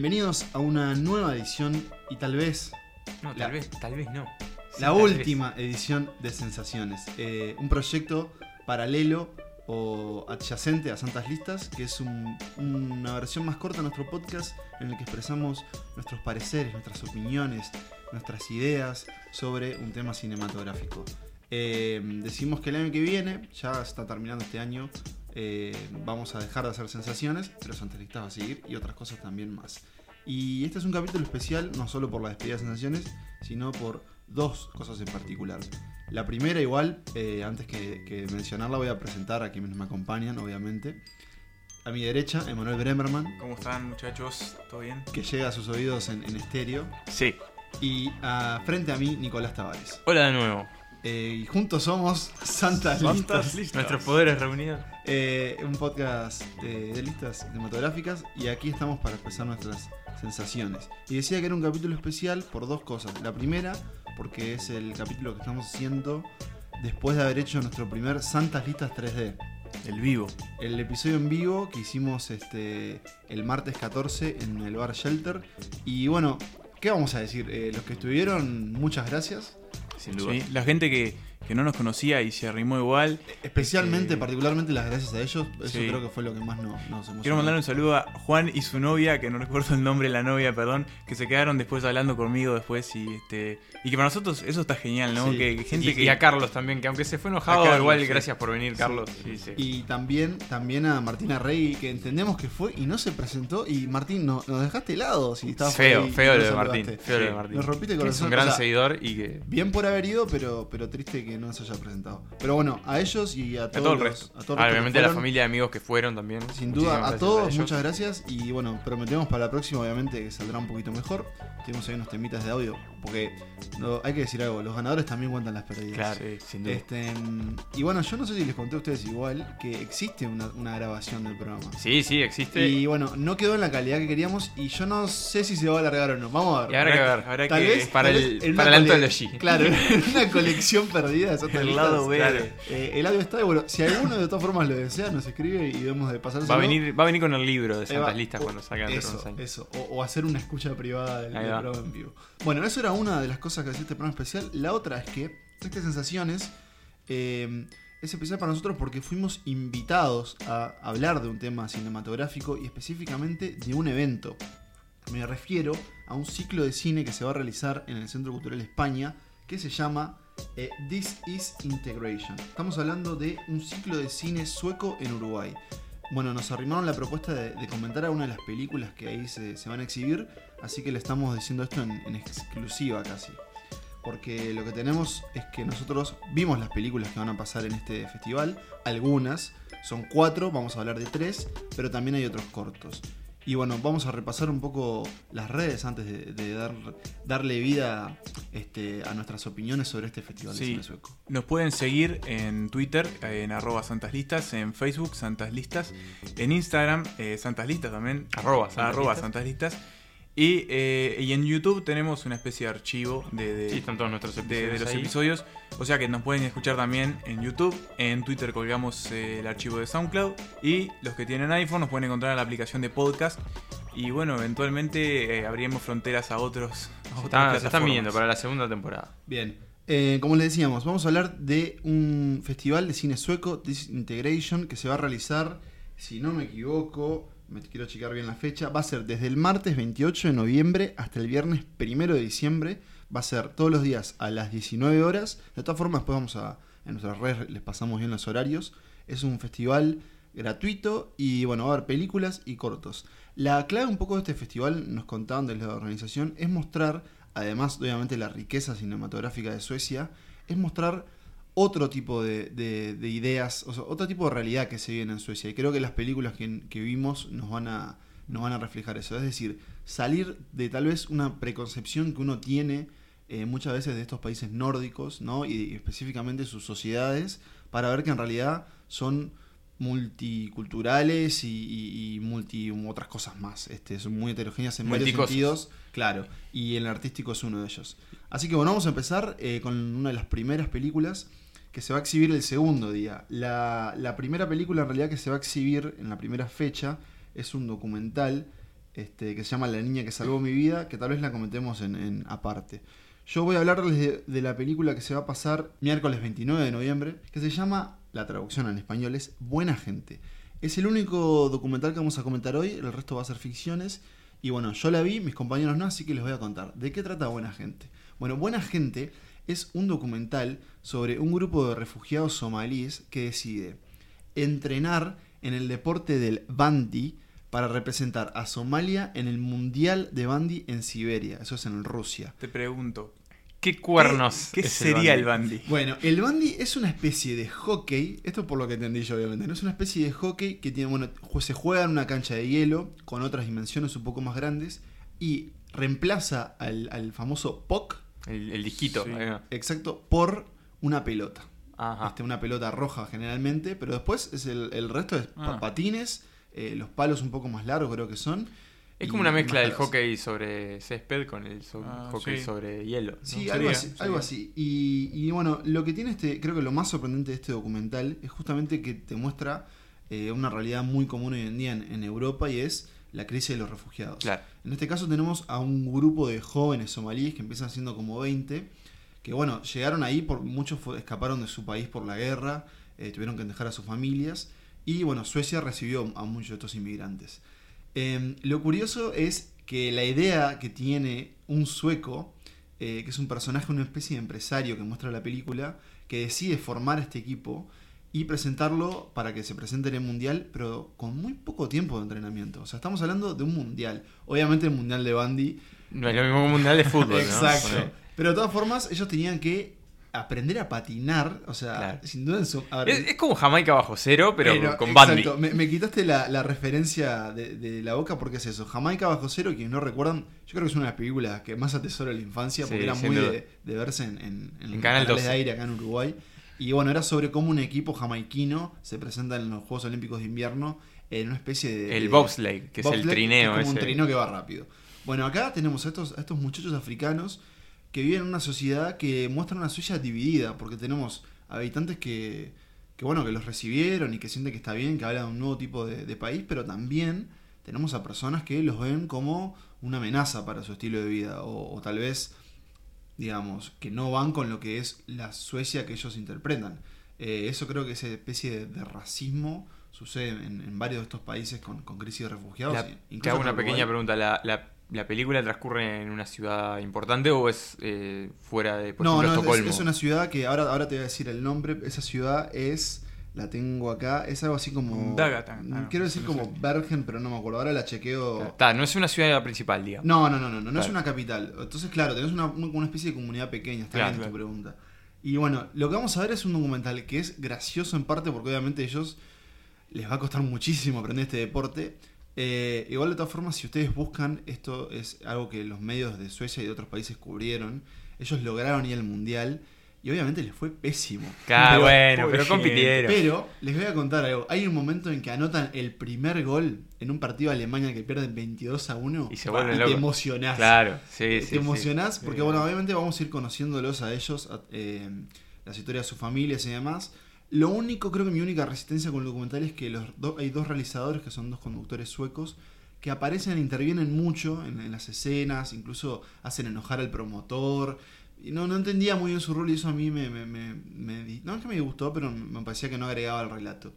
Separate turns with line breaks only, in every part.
Bienvenidos a una nueva edición y tal vez
No,
La-
tal vez, tal vez no. Sí,
la
vez.
última edición de Sensaciones. Eh, un proyecto paralelo o adyacente a Santas Listas, que es un- una versión más corta de nuestro podcast en el que expresamos nuestros pareceres, nuestras opiniones, nuestras ideas sobre un tema cinematográfico. Eh, decimos que el año que viene, ya está terminando este año, eh, vamos a dejar de hacer sensaciones, pero Santas Listas va a seguir y otras cosas también más. Y este es un capítulo especial, no solo por la despedida de sensaciones, sino por dos cosas en particular. La primera, igual, eh, antes que, que mencionarla, voy a presentar a quienes me acompañan, obviamente. A mi derecha, Emanuel Bremerman,
¿Cómo están muchachos? ¿Todo bien?
que llega a sus oídos en, en estéreo.
Sí.
Y a, frente a mí, Nicolás Tavares.
Hola de nuevo.
Eh, y juntos somos Santas,
Santas
Listas.
Listas.
Nuestros poderes reunidos.
Eh, un podcast de, de listas cinematográficas y aquí estamos para expresar nuestras sensaciones. Y decía que era un capítulo especial por dos cosas. La primera, porque es el capítulo que estamos haciendo después de haber hecho nuestro primer Santas Listas 3D.
El vivo.
El episodio en vivo que hicimos este, el martes 14 en el bar Shelter. Y bueno, ¿qué vamos a decir? Eh, los que estuvieron, muchas gracias.
Sin duda.
La gente que, que no nos conocía y se arrimó igual.
Especialmente,
Eh,
particularmente las gracias a ellos. Eso
sí.
creo que fue lo que más no- nos emocionó.
Quiero mandar un saludo a Juan y su novia, que no recuerdo el nombre de la novia, perdón, que se quedaron después hablando conmigo después y este y que para nosotros eso está genial, ¿no?
Sí.
Que, que gente
Y,
que
y a Carlos también, que aunque se fue enojado,
Carlos,
igual
sí.
gracias por venir, Carlos. Sí, sí.
Y también, también a Martina Rey, que entendemos que fue y no se presentó. Y Martín, no, nos dejaste helado si estabas
feo,
ahí
feo
no
lo de. Martín. Feo lo de. Martín.
Nos rompiste el
Que es un gran
o sea,
seguidor y que.
Bien por haber ido, pero, pero triste que no se haya presentado. Pero bueno, a ellos y a
A
todos
todo el
los-
resto.
a todos los
Ah,
que
obviamente a la familia de amigos que fueron también.
Sin duda, a todos, muchas gracias. Y bueno, prometemos para la próxima, obviamente, que saldrá un poquito mejor. Tenemos ahí unos temitas de audio. Porque no, hay que decir algo, los ganadores también cuentan las perdidas.
Claro,
Sí.
sin duda.
Este, y bueno, yo no sé si les conté a ustedes igual que existe una, una grabación del programa.
Sí, sí, existe.
Y bueno, no quedó en la calidad que queríamos y yo no sé si se va a alargar o no. Vamos a ver.
Y habrá que ver.
habrá
Tal
que-
vez
para
tal
el-
vez
para el.
Claro, una colección perdida Santas
el lado B.
claro.
Eh, el audio está bueno, si alguno de todas formas lo desea, nos escribe y vemos de pasar
Va a, venir, va a venir con el libro de
Ahí va.
Santas Listas cuando salgan
Eso, eso. O, o hacer una escucha privada del,
va.
programa en vivo. Bueno, eso era una de las cosas que hacía este programa especial. La otra es que estas sensaciones eh, es especial para nosotros porque fuimos invitados a hablar de un tema cinematográfico y específicamente de un evento. Me refiero a un ciclo de cine que se va a realizar en el Centro Cultural España que se llama eh, This is Integration. Estamos hablando de un ciclo de cine sueco en Uruguay. Bueno, nos arrimaron la propuesta de, de comentar algunas de las películas que ahí se, se van a exhibir, así que le estamos diciendo esto en, en exclusiva casi. Porque lo que tenemos es que nosotros vimos las películas que van a pasar en este festival, algunas, son cuatro, vamos a hablar de tres, pero también hay otros cortos. Y bueno, vamos a repasar un poco las redes antes de, de dar, darle vida este, a nuestras opiniones sobre este festival de cine sueco.
Nos pueden seguir en Twitter, en arroba Santas Listas, en Facebook, Santas Listas, en Instagram, eh, Santas Listas también,
Arroba Santas
arroba
Listas.
Y, eh, y en YouTube tenemos una especie de archivo de, de-
Sí, están todos nuestros
de-
episodios.
de los
ahí.
episodios. O sea que nos pueden escuchar también en YouTube. En Twitter colgamos eh, el archivo de SoundCloud. Y los que tienen iPhone nos pueden encontrar en la aplicación de podcast. Y bueno, eventualmente eh, abriremos fronteras a otros. A
Se
otras
están, se están viniendo para la segunda temporada.
Bien, eh, como les decíamos, vamos a hablar de un festival de cine sueco, Disintegration, que se va a realizar, si no me equivoco, me quiero checar bien la fecha, va a ser desde el martes 28 de noviembre hasta el viernes 1 de diciembre, va a ser todos los días a las 19 horas, de todas formas después vamos a, en nuestras redes les pasamos bien los horarios, es un festival gratuito y bueno, va a haber películas y cortos. La clave un poco de este festival, nos contaban desde la organización, es mostrar, además obviamente la riqueza cinematográfica de Suecia, es mostrar otro tipo de, de- de ideas, o sea, otro tipo de realidad que se vive en Suecia. Y creo que las películas que, que vimos nos van, a, nos van a reflejar eso. Es decir, salir de tal vez una preconcepción que uno tiene eh, muchas veces de estos países nórdicos, ¿no? Y específicamente sus sociedades, para ver que en realidad son multiculturales y, y- y multi otras cosas más. Este, son muy heterogéneas en varios sentidos. Claro, y el artístico es uno de ellos. Así que bueno, vamos a empezar eh, con una de las primeras películas que se va a exhibir el segundo día. La, la primera película en realidad que se va a exhibir en la primera fecha es un documental este, que se llama La niña que salvó mi vida, que tal vez la comentemos en, aparte. Yo voy a hablarles de, de la película que se va a pasar miércoles 29 de noviembre, que se llama, la traducción en español es Buena Gente. Es el único documental que vamos a comentar hoy, el resto va a ser ficciones. Y bueno, yo la vi, mis compañeros no, así que les voy a contar. ¿De qué trata Buena Gente? Bueno, Buena Gente es un documental sobre un grupo de refugiados somalíes que decide entrenar en el deporte del bandy para representar a Somalia en el Mundial de Bandy en Siberia. Eso es en Rusia.
Te pregunto,
¿Qué cuernos?
¿qué
es
sería el
bandy?
bandy?
Bueno, el bandy es una especie de hockey, esto por lo que entendí yo obviamente, no es una especie de hockey que tiene, bueno, se juega en una cancha de hielo con otras dimensiones un poco más grandes y reemplaza al, al famoso puck,
El, el disquito.
Sí.
exacto, por una pelota.
Ajá.
Este, una pelota roja generalmente, pero después es el, el resto es
Ah.
patines, eh, los palos un poco más largos creo que son.
Es como una mezcla del hockey sobre césped con el so-
Ah,
hockey
sí.
sobre hielo.
Sí, algo así. Algo así. Y, y bueno, lo que tiene este, creo que lo más sorprendente de este documental es justamente que te muestra eh, una realidad muy común hoy en día en, en Europa y es la crisis de los refugiados.
Claro.
En este caso tenemos a un grupo de jóvenes somalíes que empiezan siendo como 20, que bueno, llegaron ahí, por muchos escaparon de su país por la guerra, eh, tuvieron que dejar a sus familias, y bueno, Suecia recibió a muchos de estos inmigrantes. Eh, lo curioso es que la idea que tiene un sueco, eh, que es un personaje, una especie de empresario que muestra la película, que decide formar este equipo y presentarlo para que se presente en el mundial, pero con muy poco tiempo de entrenamiento. O sea, estamos hablando de un mundial. Obviamente el mundial de Bandy.
No es lo mismo que un mundial de fútbol.
Exacto. Pero de todas formas, ellos tenían que aprender a patinar. O sea,
Claro.
sin duda. en su- ver,
Es, es como Jamaica bajo cero, pero,
pero,
con
exacto,
bandy.
Me, me quitaste la, la referencia de, de la boca porque es eso. Jamaica bajo cero, quienes no recuerdan, yo creo que es una de las películas que más atesoro la infancia porque
Sí,
era muy de, de verse en, en, en
En Canal
canales
12.
de aire acá en Uruguay. Y bueno, era sobre cómo un equipo jamaiquino se presenta en los Juegos Olímpicos de Invierno en una especie de...
El
de-
bobsleigh, que es el trineo
que es como un trineo que va rápido. Bueno, acá tenemos a estos, a estos muchachos africanos que viven en una sociedad que muestra una Suecia dividida, porque tenemos habitantes que, que bueno, que los recibieron y que sienten que está bien, que hablan de un nuevo tipo de, de país, pero también tenemos a personas que los ven como una amenaza para su estilo de vida, o, o tal vez, digamos, que no van con lo que es la Suecia que ellos interpretan. Eh, eso creo que esa especie de, de racismo sucede en, en varios de estos países con, con crisis de refugiados.
La- te hago una pequeña pregunta. ¿La, la, la película transcurre en una ciudad importante o es eh, fuera de, por
no,
ejemplo,
no, es-
Estocolmo?
es, una ciudad que ahora, ahora te voy a decir el nombre. Esa ciudad es, la tengo acá, es algo así como...
Dagatán. Ah,
quiero decir
no
como
sé.
Bergen, pero no me acuerdo. Ahora la chequeo...
Está, no es una ciudad principal, digamos.
No, no, no, no, no, no es una capital. Entonces, claro, tenés una, una- una especie de comunidad pequeña, está
Claro,
bien
claro.
tu pregunta. Y bueno, lo que vamos a ver es un documental que es gracioso en parte porque obviamente ellos les va a costar muchísimo aprender este deporte. Eh, igual de todas formas, si ustedes buscan, esto es algo que los medios de Suecia y de otros países cubrieron. Ellos lograron ir al mundial y obviamente les fue pésimo.
Claro,
Pero-
bueno, pero
gente.
compitieron.
pero les voy a contar algo. Hay un momento en que anotan el primer gol en un partido de Alemania que pierden 22 a 1
Y se vuelven
te
locos.
emocionás.
Claro, sí,
Te
sí. sí.
emocionás porque,
Sí.
bueno, obviamente vamos a ir conociéndolos a ellos, a- eh, las historias de sus familias y demás. Lo único, creo que mi única resistencia con el documental es que los do- hay dos realizadores que son dos conductores suecos que aparecen e intervienen mucho en, en las escenas, incluso hacen enojar al promotor. Y no, no entendía muy bien su rol y eso a mí me, me- me- no es que me gustó, pero me parecía que no agregaba al relato.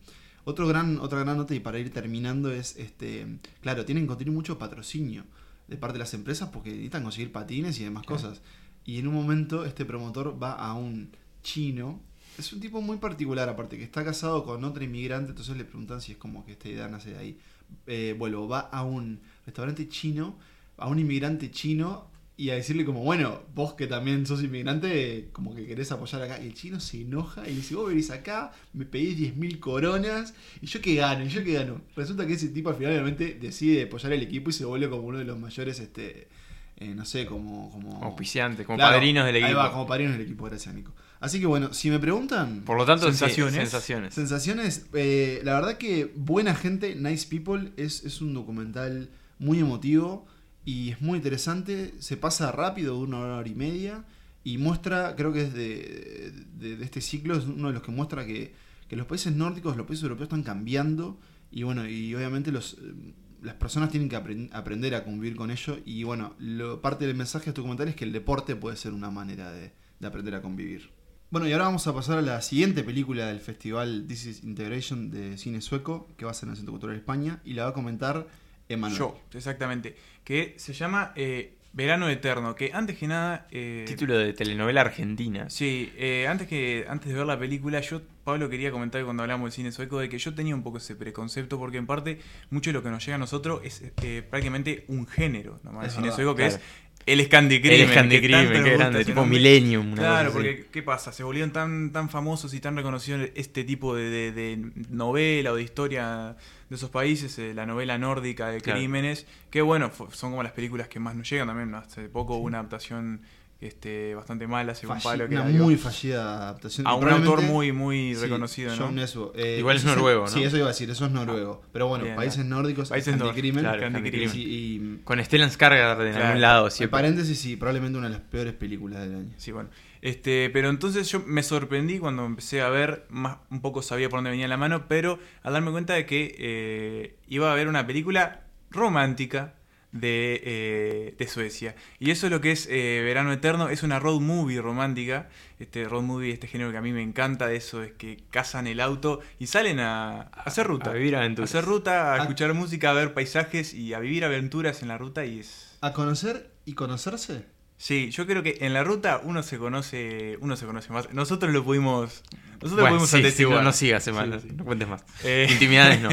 Otro gran, otra gran nota y para ir terminando es, este, claro, tienen que conseguir mucho patrocinio de parte de las empresas porque necesitan conseguir patines y demás
Claro.
cosas. Y en un momento este promotor va a un chino. Es un tipo muy particular, aparte que está casado con otra inmigrante, entonces le preguntan si es como que esta idea nace de ahí. Eh, vuelvo, va a un restaurante chino, a un inmigrante chino y a decirle como, bueno, vos que también sos inmigrante, como que querés apoyar acá. Y el chino se enoja y dice, vos venís acá, me pedís 10.000 coronas, y yo que gano, y yo que gano. Resulta que ese tipo al final decide apoyar el equipo y se vuelve como uno de los mayores, este, eh, no sé, como... como
Auspiciantes, como
Claro,
padrinos del
Ahí
equipo.
va, como padrinos del equipo, gracias Nico. Así que bueno, si me preguntan...
Por lo tanto,
Sensaciones.
sensaciones.
Sensaciones, eh, la verdad que Buena Gente, Nice People es, es un documental muy emotivo y es muy interesante, se pasa rápido, de una hora y media y muestra, creo que es de, de- este ciclo, es uno de los que muestra que, que los países nórdicos, los países europeos están cambiando y bueno, y obviamente los... eh, las personas tienen que apren- aprender a convivir con ello y bueno, lo- parte del mensaje de este documental es que el deporte puede ser una manera de, de aprender a convivir. Bueno, y ahora vamos a pasar a la siguiente película del festival This is Integration de cine sueco, que va a ser en el Centro Cultural de España, y la va a comentar Emanuel.
Yo, exactamente. Que se llama eh, Verano Eterno. Que antes que nada. eh,
Título de telenovela argentina.
Sí, eh, antes que antes de ver la película, yo, Pablo, quería comentar cuando hablamos del cine sueco de que yo tenía un poco ese preconcepto, porque en parte mucho de lo que nos llega a nosotros es eh, prácticamente un género, nomás, el cine
verdad,
sueco, que
claro.
es el Scandicrimen.
El Scandi
que tanto
Crimen,
nos
qué grande, tipo. Millennium.
Claro, porque ¿qué pasa? Se volvieron tan, tan famosos y tan reconocidos este tipo de, de- de novela o de historia de esos países, eh, la novela nórdica de
Claro.
crímenes, que bueno, son como las películas que más nos llegan también. Hace poco hubo una adaptación este, bastante mala, según
Falli-
Pablo, que
una muy fallida adaptación.
a un autor muy, muy
Sí,
reconocido, ¿no?
Eh,
Igual es noruego, ¿no?
Sí, eso iba a decir, eso es noruego. Pero bueno,
Bien,
países nórdicos,
Países
Anticrimen.
claro,
Candy
Candy
Crimen.
Sí, y
Con Stellan Skarsgård en
Claro.
algún lado, siempre.
paréntesis, sí, probablemente una de las peores películas del año.
Sí, bueno. Este, pero entonces yo me sorprendí cuando empecé a ver, más un poco sabía por dónde venía la mano, pero al darme cuenta de que eh, iba a ver una película romántica de, eh, de Suecia. Y eso es lo que es eh, Verano Eterno, es una road movie romántica. Este road movie, este género que a mí me encanta de eso, es que cazan el auto y salen a, a hacer ruta.
A vivir
A
aventuras.
hacer ruta, a
Ah.
escuchar música, a ver paisajes y a vivir aventuras en la ruta y es...
¿A conocer y conocerse?
Sí, yo creo que en la ruta uno se conoce, uno se conoce más. Nosotros lo pudimos, nosotros lo
Bueno,
pudimos
sí, no, no sigas, Emanuel,
Sí,
no cuentes más.
Eh,
Intimidades no.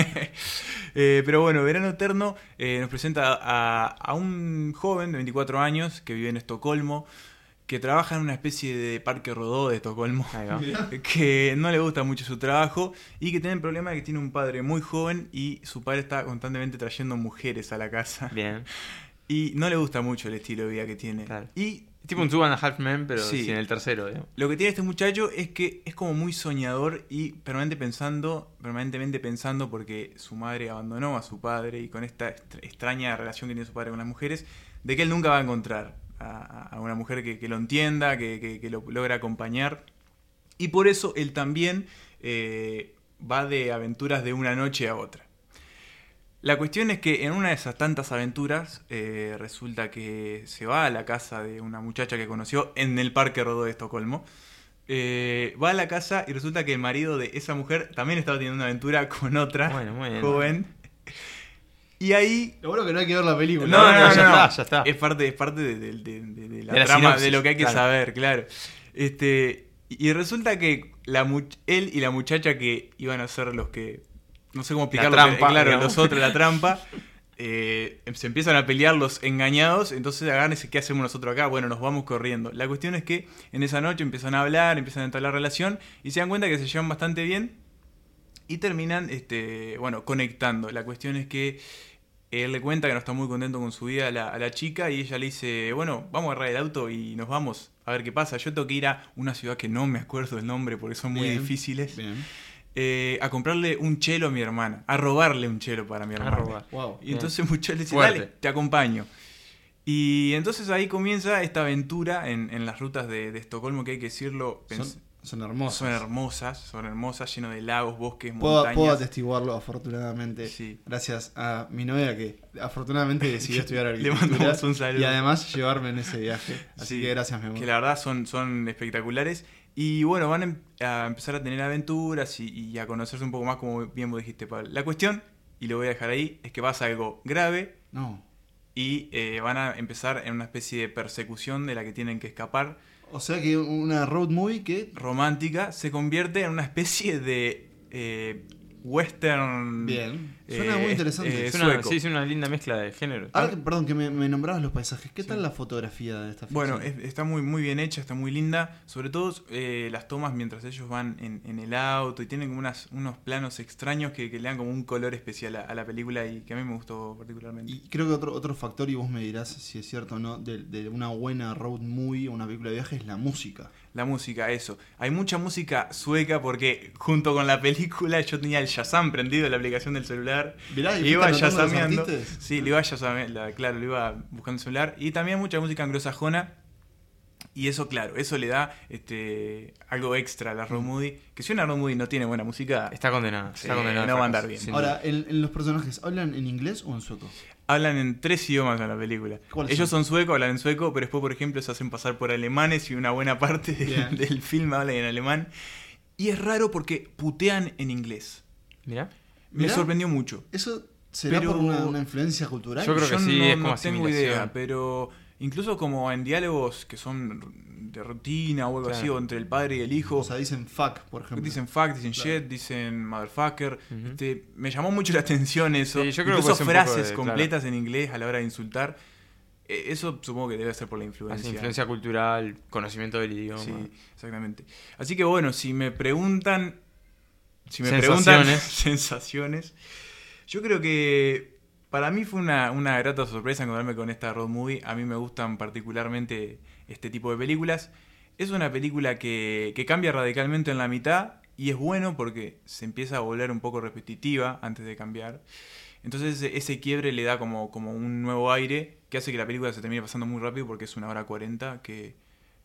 eh, pero bueno, Verano Eterno eh, nos presenta a, a un joven de 24 años que vive en Estocolmo, que trabaja en una especie de parque rodó de Estocolmo, que no le gusta mucho su trabajo y que tiene el problema de que tiene un padre muy joven y su padre está constantemente trayendo mujeres a la casa.
Bien.
Y no le gusta mucho el estilo de vida que tiene.
Claro.
Y
tipo un Two and a Half Men, pero
Sí.
sin el tercero, digamos.
Lo que tiene este muchacho es que es como muy soñador y permanente pensando, permanentemente pensando porque su madre abandonó a su padre y con esta extra- extraña relación que tiene su padre con las mujeres, de que él nunca va a encontrar a, a una mujer que, que lo entienda, que, que- que lo logra acompañar. Y por eso él también eh, va de aventuras de una noche a otra. La cuestión es que en una de esas tantas aventuras eh, resulta que se va a la casa de una muchacha que conoció en el Parque Rodó de Estocolmo. Eh, va a la casa y resulta que el marido de esa mujer también estaba teniendo una aventura con otra
Bueno, muy bien.
joven. Y ahí...
Lo bueno que no hay que ver la película.
No, no, no,
ya
no,
está, ya está.
Es parte, es parte de, de- de- de- de la
De la
trama,
sinopsis,
de lo que hay que
claro.
saber, claro. Este, y resulta que la much- él y la muchacha que iban a ser los que. No sé cómo explicarlo,
trampa,
pero, claro,
digamos.
los otros, la trampa. eh, se empiezan a pelear los engañados, entonces agarran y dicen, ¿qué hacemos nosotros acá? Bueno, nos vamos corriendo. La cuestión es que en esa noche empiezan a hablar, empiezan a entrar la relación y se dan cuenta que se llevan bastante bien y terminan, este, bueno, conectando. La cuestión es que él le cuenta que no está muy contento con su vida a la, a la chica y ella le dice, bueno, vamos a agarrar el auto y nos vamos a ver qué pasa. Yo tengo que ir a una ciudad que no me acuerdo el nombre porque son muy
Bien.
difíciles,
Bien.
Eh, a comprarle un chelo a mi hermana, a robarle un chelo para mi
A
hermana.
robar.
Wow.
Y entonces muchachos le dice,
Fuerte.
dale, te acompaño. Y entonces ahí comienza esta aventura en, en las rutas de, de Estocolmo, que hay que decirlo,
Son, son hermosos.
son hermosas, son hermosas, lleno de lagos, bosques,
Puedo,
montañas.
puedo atestiguarlo, afortunadamente.
Sí.
Gracias a mi novia que afortunadamente decidió estudiar
Le
arquitectura.
mandamos un saludo.
Y además llevarme en ese viaje. Así
Sí,
que gracias, mi amor.
que la verdad son, son espectaculares. Y bueno, van a em- a empezar a tener aventuras y, y a conocerse un poco más, como bien vos dijiste, Pablo. La cuestión, y lo voy a dejar ahí, es que pasa algo grave
No.
y eh, van a empezar en una especie de persecución de la que tienen que escapar.
O sea que una road movie que.
Romántica se convierte en una especie de eh, western.
Bien. Suena muy
eh,
interesante.
eh, sueco.
sí, es una linda mezcla de género.
Ahora que, perdón, que me, me nombrabas los paisajes. ¿Qué tal la fotografía de esta
Bueno,
ficción?
es- está muy, muy bien hecha, está muy linda. Sobre todo eh, las tomas mientras ellos van en, en el auto y tienen como unas, unos planos extraños que, que le dan como un color especial a, a la película y que a mí me gustó particularmente.
Y creo que otro, otro factor, y vos me dirás si es cierto o no, de, de una buena road movie o una película de viaje es la música.
La música, eso. Hay mucha música sueca porque junto con la película yo tenía el Shazam prendido en la aplicación del celular.
Mirá,
Y iba
artistas?
Sí, le iba yazameando, claro, lo iba buscando en el celular. Y también mucha música anglosajona. Y eso, claro, eso le da este, algo extra a la road movie. Que si una road movie no tiene buena música,
Está condenada. Está condenada al
no va a andar bien.
Ahora, en, en los personajes, ¿hablan en inglés o en sueco?
Hablan en tres idiomas en la película.
¿Cuáles
Ellos
son?
son suecos, hablan en sueco, pero después, por ejemplo, se hacen pasar por alemanes y una buena parte del film habla en alemán. Y es raro porque putean en inglés.
Mirá.
Me
Mirá.
sorprendió mucho.
¿Eso será
Pero-
por una, una influencia cultural?
Yo creo que
Yo
sí,
no,
es
no
como
tengo
asimilación.
idea, pero incluso como en diálogos que son de rutina o algo
Claro.
así, o entre el padre y el hijo,
O sea, dicen fuck, por ejemplo.
dicen fuck, dicen
Claro.
shit, dicen motherfucker. Este, me llamó mucho la atención eso.
Sí, yo creo que
incluso
poco
frases
de-
completas en inglés a la hora de insultar. Eh, Eso supongo que debe ser por la
Así,
influencia.
influencia cultural, conocimiento del idioma.
Sí, exactamente. Así que bueno, si me preguntan. Si me
Sensaciones.
preguntan sensaciones. Yo creo que para mí fue una, una grata sorpresa encontrarme con esta road movie. A mí me gustan particularmente este tipo de películas. Es una película que, que cambia radicalmente en la mitad y es bueno porque se empieza a volver un poco repetitiva antes de cambiar. Entonces ese, ese quiebre le da como, como un nuevo aire que hace que la película se termine pasando muy rápido porque es una hora 40 que,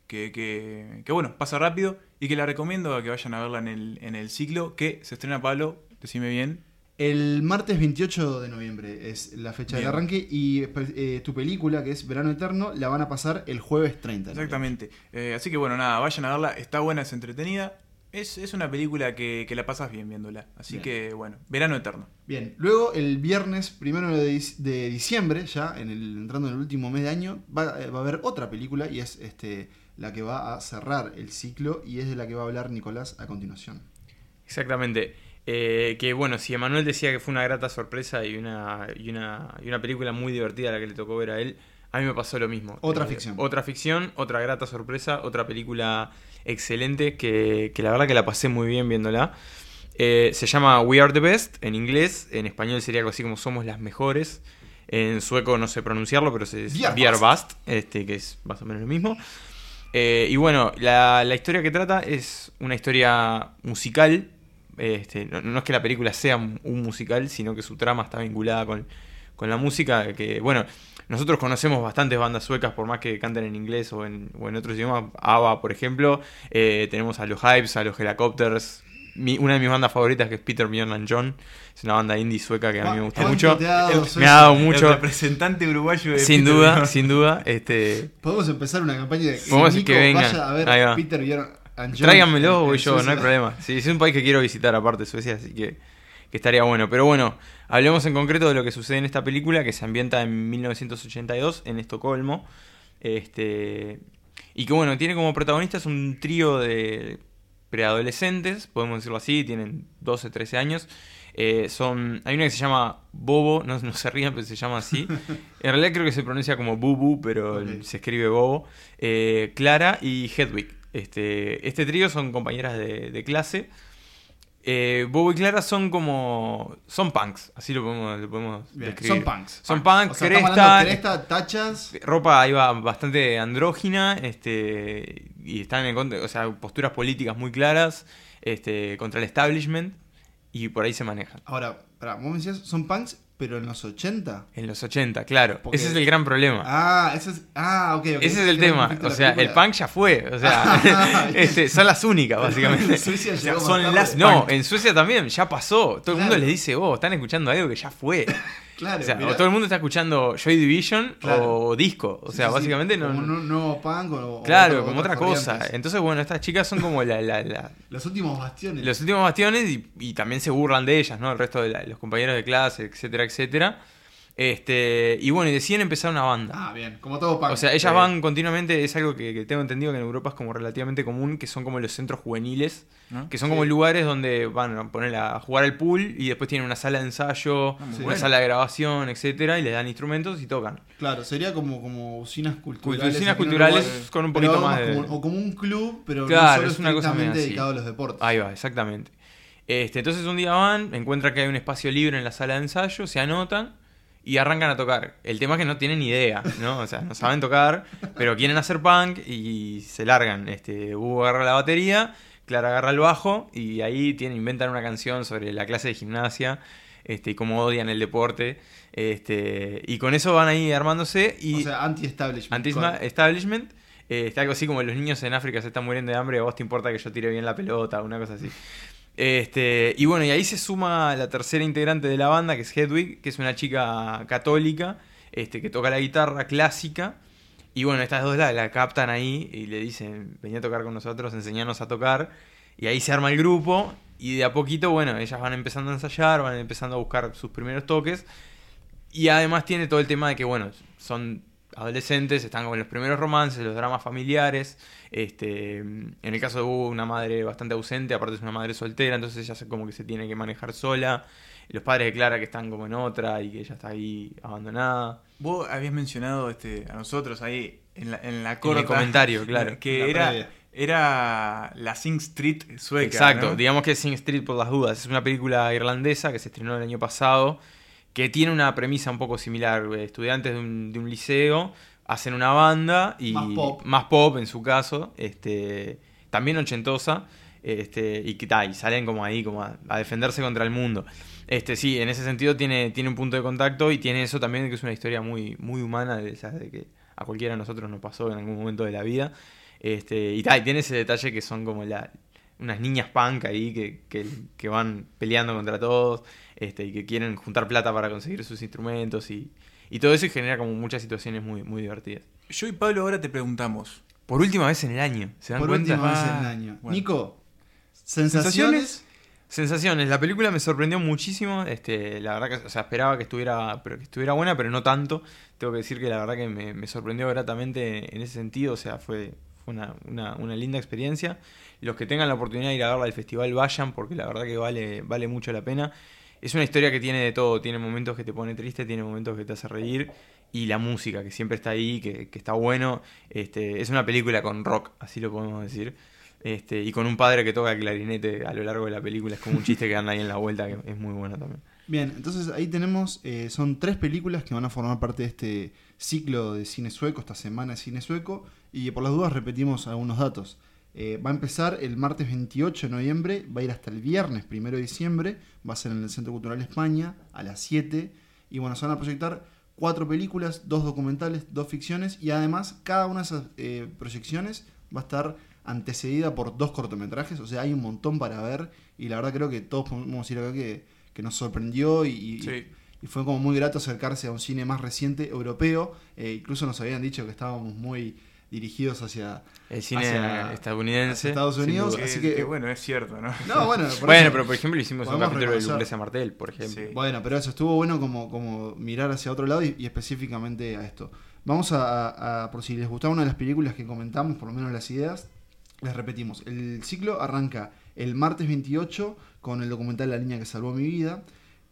que, que, que, bueno, pasa rápido y que la recomiendo a que vayan a verla en el, en el ciclo que se estrena Pablo, decime bien.
El martes 28 de noviembre es la fecha
Bien.
del arranque y eh, tu película, que es Verano Eterno, la van a pasar el jueves 30. de noviembre.
Exactamente. Eh, así que bueno, nada, vayan a verla, está buena, es entretenida. Es, es una película que, que la pasas bien viéndola. Así
Bien.
que bueno, verano eterno.
Bien, luego el viernes primero de diciembre, ya en el, entrando en el último mes de año, va, eh, va a haber otra película y es este la que va a cerrar el ciclo y es de la que va a hablar Nicolás a continuación.
Exactamente. Eh, que bueno, si Emanuel decía que fue una grata sorpresa y una, y una, y una película muy divertida la que le tocó ver a él, a mí me pasó lo mismo.
Otra
Eh,
ficción.
Otra ficción, otra grata sorpresa, otra película excelente que, que la verdad que la pasé muy bien viéndola. Eh, se llama We Are the Best en inglés, en español sería algo así como Somos las mejores. En sueco no sé pronunciarlo, pero se.
Best,
este, que es más o menos lo mismo. Eh, y bueno, la, la historia que trata es una historia musical. Este, no, no es que la película sea un, un musical, sino que su trama está vinculada con, con la música. Que bueno, nosotros conocemos bastantes bandas suecas, por más que canten en inglés o en, o en otros idiomas. ABBA, por ejemplo. Eh, tenemos a los Hypes, a los Helicopters. Mi- una de mis bandas favoritas que es Peter, Bjorn and John. Es una banda indie sueca que a mí me gusta
¿Cuánto
mucho.
ha
El-?
Me ha dado
El
mucho.
representante uruguayo de
Sin
Peter
duda,
Bjorn.
sin duda. Este,
Podemos empezar una campaña de que Nico
que
vaya a ver
va.
Peter Bjorn
Tráiganmelo,
en-
voy yo, no hay problema. Sí, es un país que quiero visitar aparte, Suecia, así que, que estaría bueno. Pero bueno, hablemos en concreto de lo que sucede en esta película, que se ambienta en 1982 en Estocolmo. Este, y que bueno, tiene como protagonistas un trío de preadolescentes, podemos decirlo así, tienen 12, 13 años. Eh, son, hay una que se llama Bobo, no, no se rían, pero se llama así. En realidad creo que se pronuncia como Bubu, pero se escribe Bobo. Eh, Clara y Hedwig. Este, este trío son compañeras de, de clase. Eh, Bobo y Clara son como. Son punks, así lo podemos, lo podemos
Bien,
describir.
Son punks.
Son punks,
O sea,
cresta,
cresta, tachas.
ropa iba bastante andrógina, este, y están en contra, o sea, posturas políticas muy claras, este, contra el establishment, y por ahí se manejan.
Ahora, pará, vos me decías, son punks, pero en los 80.
En los 80, claro.
Porque-
Ese es el gran problema.
Ah, ese es. Ah, ok, ok.
Ese es el tema. O sea, el punk ya fue. O sea, este, son las únicas, básicamente.
Suecia
O sea,
llegó más
son las-
No, en Suecia también, ya pasó. Todo el mundo les dice, oh, están escuchando algo que ya fue.
Claro,
O sea, o todo el mundo está escuchando Joy Division
Claro.
o disco. O sea,
sí, sí,
básicamente no.
Como un nuevo punk o.
Claro,
otro-
como otra cosa. Entonces, bueno, estas chicas son como la, la- la-
Los últimos bastiones.
los últimos bastiones y, y también se burlan de ellas, ¿no? El resto de la- los compañeros de clase, etcétera, etcétera. Este, y bueno, y deciden empezar una banda.
Ah, bien, como todo punk.
O sea, ellas van continuamente, es algo que, que tengo entendido que en Europa es como relativamente común, que son como los centros juveniles,
¿no?
que son
Sí.
como lugares donde van a poner a jugar al pool y después tienen una sala de ensayo,
Ah,
una
bueno.
sala de grabación, etcétera, y les dan instrumentos y tocan.
Claro, sería como, como usinas culturales.
Usinas culturales con un poquito más
como- o como un club, pero
Claro,
no solo
es una cosa así.
dedicado a los deportes.
Ahí va, exactamente. Este, entonces un día van, encuentran que hay un espacio libre en la sala de ensayo, se anotan y arrancan a tocar. El tema es que no tienen ni idea, ¿no? O sea, no saben tocar, pero quieren hacer punk y se largan. Este, Hugo agarra la batería, Clara agarra el bajo y ahí tienen, inventan una canción sobre la clase de gimnasia este, y cómo odian el deporte. Este, y con eso van ahí armándose y
o sea, anti-establishment.
anti-establishment. Eh, está algo así como los niños en África se están muriendo de hambre, a vos te importa que yo tire bien la pelota, una cosa así. Este, y bueno, y ahí se suma la tercera integrante de la banda, que es Hedwig, que es una chica católica, este, que toca la guitarra clásica. Y bueno, estas dos la, la captan ahí y le dicen, venía a tocar con nosotros, enseñarnos a tocar. Y ahí se arma el grupo y de a poquito, bueno, ellas van empezando a ensayar, van empezando a buscar sus primeros toques. Y además tiene todo el tema de que, bueno, son adolescentes, están con los primeros romances, los dramas familiares. Este, en el caso de Hugo, una madre bastante ausente, aparte es una madre soltera, entonces ella como que se tiene que manejar sola. Los padres de Clara que están como en otra y que ella está ahí abandonada.
Vos habías mencionado este, a nosotros ahí en la, en la
En
corta.
el comentario, claro.
Que
La
era,
previa.
era la Sing Street sueca.
Exacto,
¿no?
digamos que es Sing Street por las dudas. Es una película irlandesa que se estrenó el año pasado, que tiene una premisa un poco similar. Eh, Estudiantes de un, de un liceo hacen una banda y
Más pop.
más pop en su caso, este, también ochentosa, este, y, ta, y salen como ahí como a, a defenderse contra el mundo. Este, sí, en ese sentido tiene, tiene un punto de contacto y tiene eso también que es una historia muy, muy humana de esas de que a cualquiera de nosotros nos pasó en algún momento de la vida. Este, y, ta, y tiene ese detalle que son como la, unas niñas punk ahí que, que, que van peleando contra todos este, y que quieren juntar plata para conseguir sus instrumentos y, y todo eso y genera como muchas situaciones muy, muy divertidas.
Yo y Pablo ahora te preguntamos.
Por última vez en el año, ¿se dan
Por
cuenta?
última vez en el
Ah,
año.
bueno.
Nico, sensaciones.
Sensaciones, la película me sorprendió muchísimo, este, la verdad que, o sea, esperaba que estuviera, pero que estuviera buena, pero no tanto. Tengo que decir que la verdad que me, me sorprendió gratamente en ese sentido, o sea, fue, fue una, una- una linda experiencia. Los que tengan la oportunidad de ir a verla al festival vayan, porque la verdad que vale, vale mucho la pena. Es una historia que tiene de todo, tiene momentos que te pone triste, tiene momentos que te hace reír, y la música, que siempre está ahí, que, está bueno. Este, es una película con rock, así lo podemos decir. Este, y con un padre que toca clarinete a lo largo de la película. Es como un chiste que anda ahí en la vuelta, que es muy bueno también.
Bien, entonces ahí tenemos, eh, son tres películas que van a formar parte de este ciclo de cine sueco, esta semana de cine sueco, y por las dudas repetimos algunos datos. Eh, va a empezar el martes 28 de noviembre, va a ir hasta el viernes 1 de diciembre, va a ser en el Centro Cultural España a las 7, y bueno, se van a proyectar cuatro películas, dos documentales, dos ficciones, y además cada una de esas eh, proyecciones va a estar antecedida por dos cortometrajes, o sea, hay un montón para ver, y la verdad creo que todos podemos decir acá que, que nos sorprendió y, y-
Sí.
y fue como muy grato acercarse a un cine más reciente europeo. Eh, incluso nos habían dicho que estábamos muy dirigidos hacia...
El cine
Hacia-
estadounidense.
hacia Estados Unidos.
Que,
así que-
que bueno, es cierto, ¿no?
No, bueno, por
Bueno,
eso-
pero por ejemplo hicimos un capítulo de Lucrecia Martel, por ejemplo.
Sí.
Bueno, pero eso estuvo bueno como, como mirar hacia otro lado y, y específicamente a esto. Vamos a, a- a- por si les gustaba una de las películas que comentamos, por lo menos las ideas, les repetimos. El ciclo arranca el martes 28 con el documental La niña que salvó mi vida.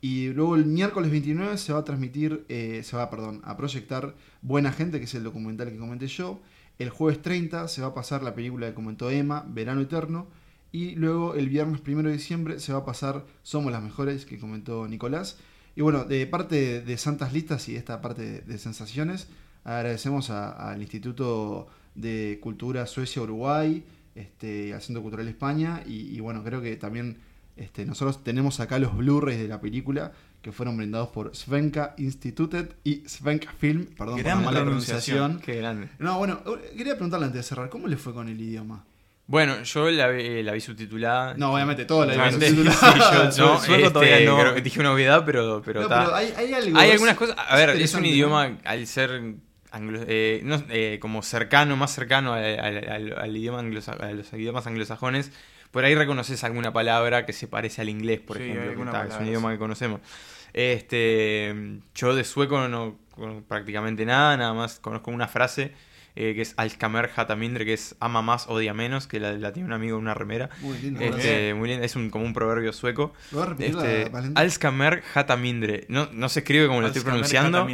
Y luego el miércoles 29 se va a transmitir, eh, se va, perdón, a proyectar Buena Gente, que es el documental que comenté yo. El jueves 30 se va a pasar la película que comentó Emma, Verano Eterno. Y luego el viernes 1 de diciembre se va a pasar Somos las Mejores, que comentó Nicolás. Y bueno, de parte de, Santas Listas y de esta parte de, sensaciones, agradecemos al Instituto de Cultura Suecia-Uruguay, este, al Centro Cultural España. Y, y bueno, creo que también este, nosotros tenemos acá los Blu-rays de la película que fueron brindados por Svenka Institutet y Svenka Film, perdón
Gran
por la mala
pronunciación.
pronunciación.
Qué grande.
No, bueno, quería preguntarle antes de cerrar, ¿cómo le fue con el idioma?
Bueno, yo la, vi- la vi subtitulada.
No, obviamente, todo la
Obviamente,
vimos
sí,
subtitulada.
yo no, este,
todavía no.
creo que dije una obviedad, pero, pero,
No, pero hay, hay algo.
Hay
es-
algunas cosas. A ver, es un idioma al ser anglo- eh, no, eh, como cercano, más cercano al, al- al- al idioma anglosa- a los idiomas anglosajones. Por ahí reconoces alguna palabra que se parece al inglés, por
Sí,
ejemplo. que es un idioma
sí.
que conocemos. Este, yo de sueco no conozco prácticamente nada, nada más conozco una frase eh, que es Alskamer Hatamindre, que es ama más, odia menos, que la, la tiene un amigo en una remera.
Muy lindo.
Este, muy lindo, es un, como un proverbio sueco.
¿Lo vas a repetir,
Este? Alskamer Hatamindre. No, no se escribe como lo estoy pronunciando.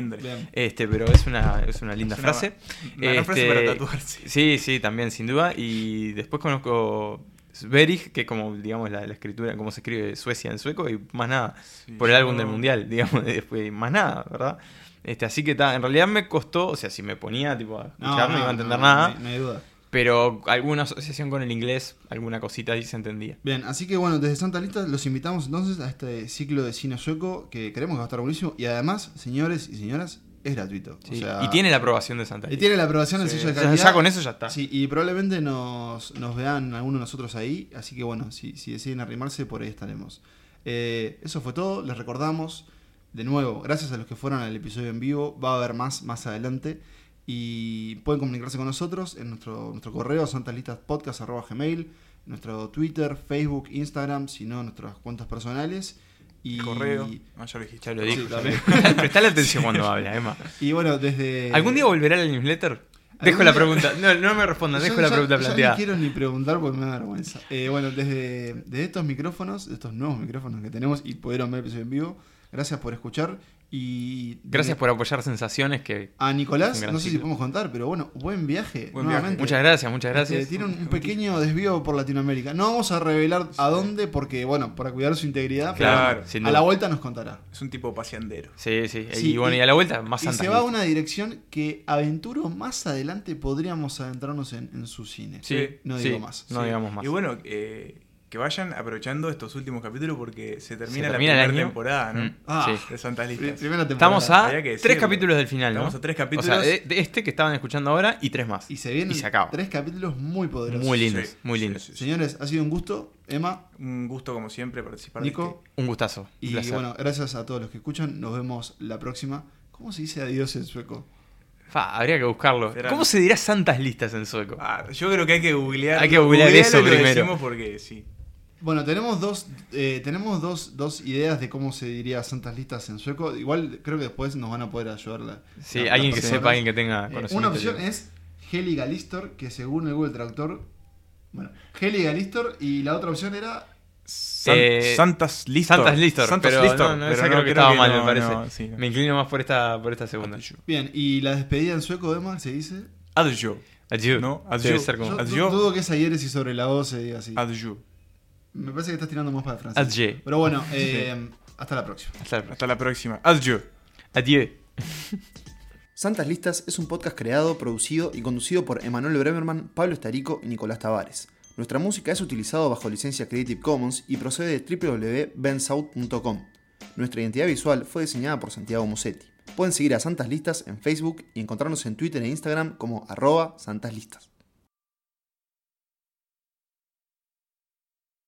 Este, pero es una, es una linda
Es una-
frase.
Una gran frase
Este,
para tatuarse.
Sí, sí, también, sin duda. Y después conozco Sverig, que como, digamos, la, la escritura, como se escribe Suecia en sueco, y más nada.
Sí,
por el álbum del mundial, digamos, después, más nada, ¿verdad? Este, así que ta, en realidad me costó, o sea, si me ponía tipo a escuchar no, iba a entender
no,
nada,
No, no hay duda.
pero alguna asociación con el inglés, alguna cosita ahí se entendía.
Bien, así que bueno, desde Santa Lista los invitamos entonces a este ciclo de cine sueco que creemos que va a estar buenísimo. Y además, señores y señoras, es gratuito. O sea,
y tiene la aprobación de Santa
y tiene la aprobación del
Sí.
sello de
O sea,
calidad.
ya con eso ya está.
Sí, y probablemente nos, nos vean algunos de nosotros ahí. Así que bueno, si, si deciden arrimarse, por ahí estaremos. Eh, eso fue todo. Les recordamos, de nuevo, gracias a los que fueron al episodio en vivo. Va a haber más más adelante. Y pueden comunicarse con nosotros en nuestro, nuestro correo, santalistaspodcast.gmail, nuestro Twitter, Facebook, Instagram, si no, nuestras cuentas personales. Y,
Correo. Ah, ya lo dijiste.
Ya lo
Sí.
Prestale atención cuando habla, Emma.
y bueno, desde...
¿Algún día volverá la newsletter?
¿Algún
Dejo la pregunta. No, no me respondan,
Yo
dejo la
ya-
pregunta
ya
planteada.
No quiero ni preguntar porque me da vergüenza. Eh, bueno, desde, desde estos micrófonos, estos nuevos micrófonos que tenemos y pudieron ver el episodio en vivo, gracias por escuchar. Y
Gracias por apoyar sensaciones que.
A Nicolás, no sé si podemos contar, pero bueno, buen viaje.
Buen
nuevamente.
Muchas gracias, muchas gracias.
Eh, tiene un, un pequeño desvío por Latinoamérica. No vamos a revelar a dónde porque, bueno, para cuidar su integridad. pero
Claro,
bueno,
sin
a la vuelta nos contará.
Es un tipo paseandero.
Sí, sí.
Sí,
y bueno,
y-
y a la vuelta, más
Y se va a una dirección que aventuro más adelante podríamos adentrarnos en, en su cine.
Sí,
no
sí,
digo más.
No
Sí.
digamos más.
Y bueno, eh, que vayan aprovechando estos últimos capítulos porque se termina,
termina
la primera temporada, ¿no?
Mm,
Ah,
sí.
De Santas
Pri-
Listas.
Primera temporada.
Estamos a tres capítulos del final, ¿no?
Estamos a tres
O sea,
capítulos.
de, de este que estaban escuchando ahora y tres más.
Y se vienen
Y se acaba.
tres capítulos muy poderosos.
Muy lindos,
Sí,
muy lindos.
sí, sí.
Señores, ha sido un gusto. Emma
Un gusto como siempre participar
Nico.
de
Un gustazo.
y
placer.
bueno, gracias a todos los que escuchan. Nos vemos la próxima. ¿Cómo se dice adiós en sueco?
Fa, habría que buscarlo.
Será-
¿Cómo se dirá santas listas en sueco?
este- Ah, yo creo que hay que googlear.
Hay que googlear eso primero.
decimos porque sí.
Bueno, tenemos dos, eh, tenemos dos, dos ideas de cómo se diría santas listas en sueco. Igual creo que después nos van a poder ayudar. la-
Sí,
la-
alguien que sepa, alguien que tenga
Eh,
conocimiento.
una opción es Heli Galistor, que según el Google Traductor. Bueno, Heli Galistor. Y la otra opción era.
San-
Eh,
Santas Listor.
Santas Listor,
Santas
pero
Listor,
no, no,
pero
esa
no,
creo que estaba mal,
no,
me parece.
no, sí, no.
Me inclino más por esta, por esta segunda.
Bien, y la despedida en sueco de Emma se dice.
Adjo.
Adiós.
No,
Debe
adiós.
ser como...
Yo dudo que esa hieresis sobre la O se diga así.
Adjo.
Me parece que estás tirando más para el francés.
Adieu.
Pero bueno, eh, hasta la próxima.
Hasta la-
Hasta la próxima. Adjo.
Adiós.
Santas Listas es un podcast creado, producido y conducido por Emanuel Bremerman, Pablo Estarico y Nicolás Tavares. Nuestra música es utilizada bajo licencia Creative Commons y procede de www.bensouth.com. Nuestra identidad visual fue diseñada por Santiago Musetti. Pueden seguir a Santas Listas en Facebook y encontrarnos en Twitter e Instagram como arroba Santas Listas.